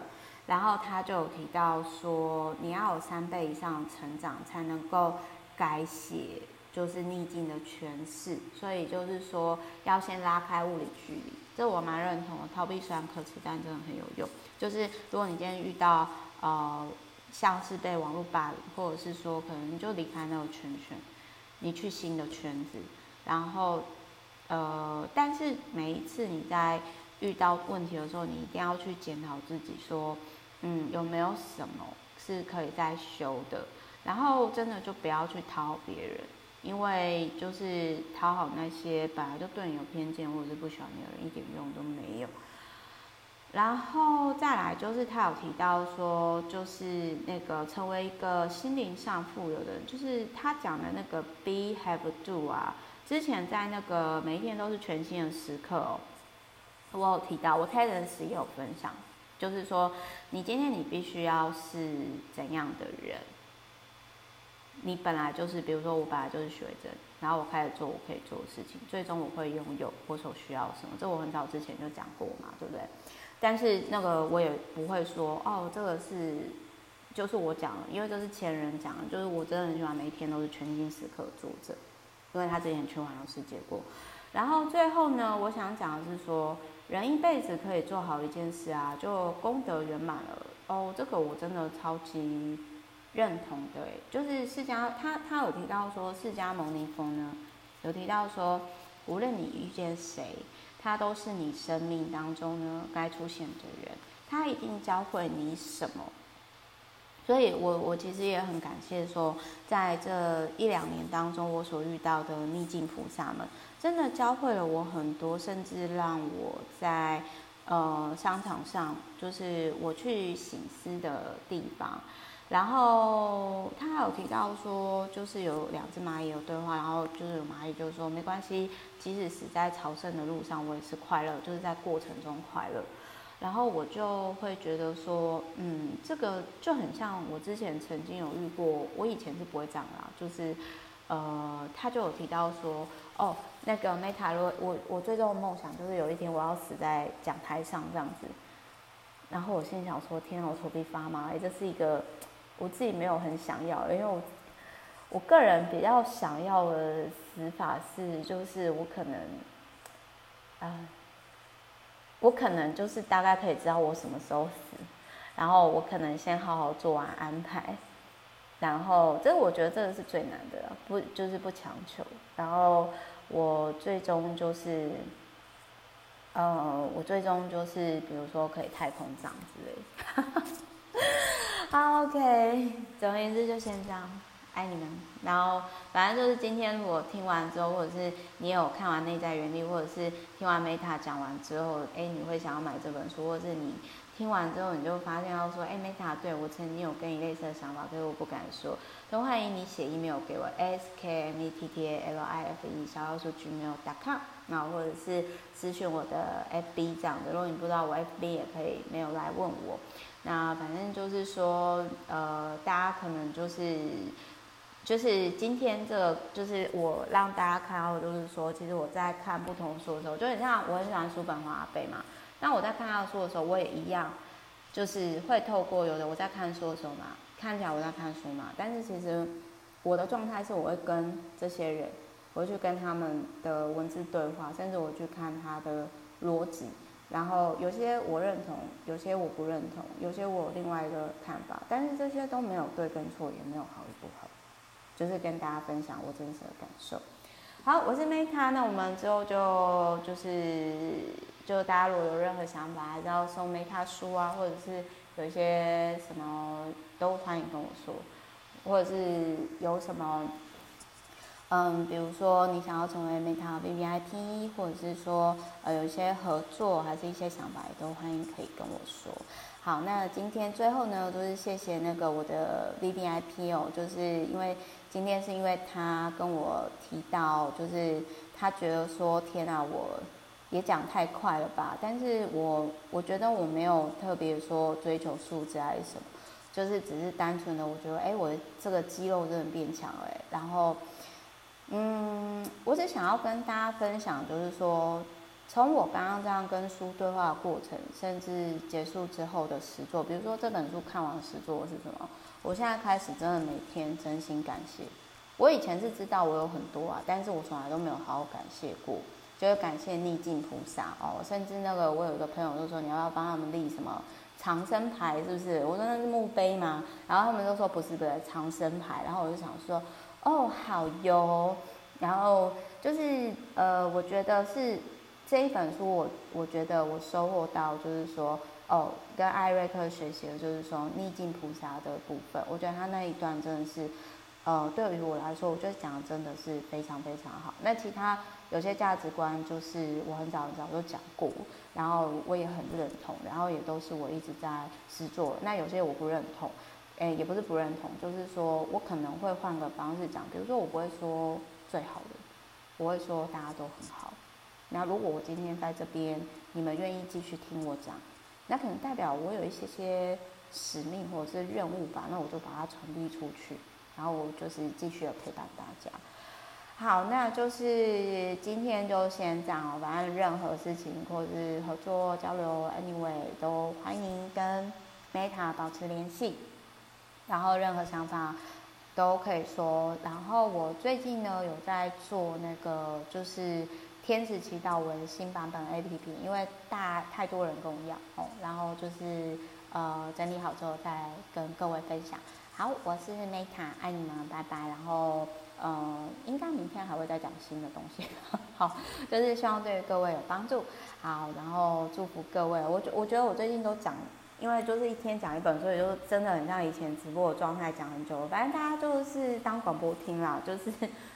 然后他就有提到说，你要有三倍以上成长，才能够改写就是逆境的诠释。所以就是说，要先拉开物理距离。这我蛮认同的。逃避虽然可耻，但真的很有用。就是如果你今天遇到呃，像是被网络霸凌，或者是说可能就离开那个圈圈，你去新的圈子，然后。呃，但是每一次你在遇到问题的时候，你一定要去检讨自己，说，嗯，有没有什么是可以再修的？然后真的就不要去讨好别人，因为就是讨好那些本来就对你有偏见或者是不喜欢你的人，一点用都没有。然后再来就是他有提到说，就是那个成为一个心灵上富有的人，就是他讲的那个 be have do 啊。之前在那个每一天都是全新的时刻哦，我有提到，我开人时也有分享，就是说你今天你必须要是怎样的人，你本来就是，比如说我本来就是学生，然后我开始做我可以做的事情，最终我会拥有我所需要什么，这我很早之前就讲过嘛，对不对？但是那个我也不会说哦，这个是就是我讲的，因为这是前人讲的，就是我真的很喜欢每一天都是全新时刻作者。因为他之前去环游世界过，然后最后呢，我想讲的是说，人一辈子可以做好一件事啊，就功德圆满了哦。这个我真的超级认同的，就是释迦他他有提到说，释迦牟尼佛呢有提到说，无论你遇见谁，他都是你生命当中呢该出现的人，他一定教会你什么。所以我，我我其实也很感谢说，在这一两年当中，我所遇到的逆境菩萨们，真的教会了我很多，甚至让我在呃商场上，就是我去醒思的地方。然后他还有提到说，就是有两只蚂蚁有对话，然后就是有蚂蚁就说没关系，即使死在朝圣的路上，我也是快乐，就是在过程中快乐。然后我就会觉得说，嗯，这个就很像我之前曾经有遇过，我以前是不会这样啦，就是，呃，他就有提到说，哦，那个 Meta，我我我最终的梦想就是有一天我要死在讲台上这样子。然后我心里想说，天啊，我头皮发麻，哎，这是一个我自己没有很想要，因为我我个人比较想要的死法是，就是我可能，啊。我可能就是大概可以知道我什么时候死，然后我可能先好好做完安排，然后这我觉得这个是最难的，不就是不强求，然后我最终就是，呃，我最终就是比如说可以太空葬之类的，好，OK，总而言之就先这样。爱你们，然后反正就是今天我听完之后，或者是你有看完《内在原理》，或者是听完 Meta 讲完之后，哎，你会想要买这本书，或者是你听完之后你就发现到说，哎，Meta 对我曾经有跟你类似的想法，可是我不敢说，都欢迎你写 email 给我，s k m e t t a l i f e 小老鼠 gmail.com，然后或者是私讯我的 FB 这样的，如果你不知道我 FB 也可以没有来问我，那反正就是说，呃，大家可能就是。就是今天这个，就是我让大家看到，就是说，其实我在看不同书的时候，就很像我很喜欢叔本华阿贝嘛。那我在看他的书的时候，我也一样，就是会透过有的我在看书的时候嘛，看起来我在看书嘛，但是其实我的状态是我会跟这些人，我会去跟他们的文字对话，甚至我去看他的逻辑，然后有些我认同，有些我不认同，有些我有另外一个看法，但是这些都没有对跟错，也没有好与不好，就是跟大家分享我真实的感受。好，我是 Meta，那我们之后就就是。就大家如果有任何想法，还是要送 Meta 书啊，或者是有一些什么，都欢迎跟我说，或者是有什么，嗯，比如说你想要成为 Meta VVIP，或者是说呃有一些合作，还是一些想法，也都欢迎可以跟我说。好，那今天最后呢，都是谢谢那个我的 VVIP 哦，就是因为今天是因为他跟我提到，就是他觉得说天啊，我。也讲太快了吧，但是我我觉得我没有特别说追求数字还是什么，就是只是单纯的我觉得，哎，我的这个肌肉真的变强了，然后，嗯，我只想要跟大家分享，就是说，从我刚刚这样跟书对话的过程，甚至结束之后的实作，比如说这本书看完实作是什么，我现在开始真的每天真心感谢，我以前是知道我有很多啊，但是我从来都没有好好感谢过。就是感谢逆境菩萨哦，甚至那个我有一个朋友就说，你要不要帮他们立什么长生牌，是不是？我说那是墓碑嘛，然后他们都说不是不是长生牌，然后我就想说哦好哟，然后就是呃我觉得是这一本书我我觉得我收获到就是说哦跟艾瑞克学习的就是说逆境菩萨的部分，我觉得他那一段真的是呃对于我来说，我觉得讲的真的是非常非常好。那其他。有些价值观就是我很早很早就讲过，然后我也很认同，然后也都是我一直在试做。那有些我不认同，诶，也不是不认同，就是说我可能会换个方式讲，比如说我不会说最好的，我会说大家都很好。那如果我今天在这边，你们愿意继续听我讲，那可能代表我有一些些使命或者是任务吧，那我就把它传递出去，然后我就是继续的陪伴大家。好，那就是今天就先这样哦。反正任何事情或是合作交流，anyway 都欢迎跟 Meta 保持联系。然后任何想法都可以说。然后我最近呢有在做那个就是天使祈祷文新版本 APP，因为大太多人跟我要哦。然后就是呃整理好之后再跟各位分享。好，我是 Meta，爱你们，拜拜。然后。嗯，应该明天还会再讲新的东西。好，就是希望对各位有帮助。好，然后祝福各位。我觉我觉得我最近都讲，因为就是一天讲一本，所以就真的很像以前直播的状态，讲很久。反正大家就是当广播听啦，就是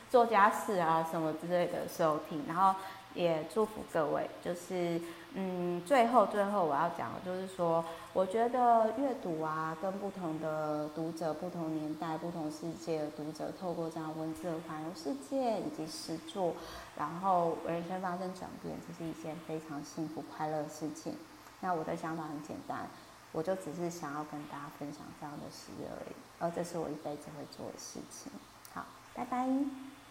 做家事啊什么之类的时候听。然后也祝福各位，就是。嗯，最后最后我要讲的就是说，我觉得阅读啊，跟不同的读者、不同年代、不同世界的读者，透过这样文字的环游世界以及实作，然后人生发生转变，这是一件非常幸福快乐的事情。那我的想法很简单，我就只是想要跟大家分享这样的事而已，而这是我一辈子会做的事情。好，拜拜。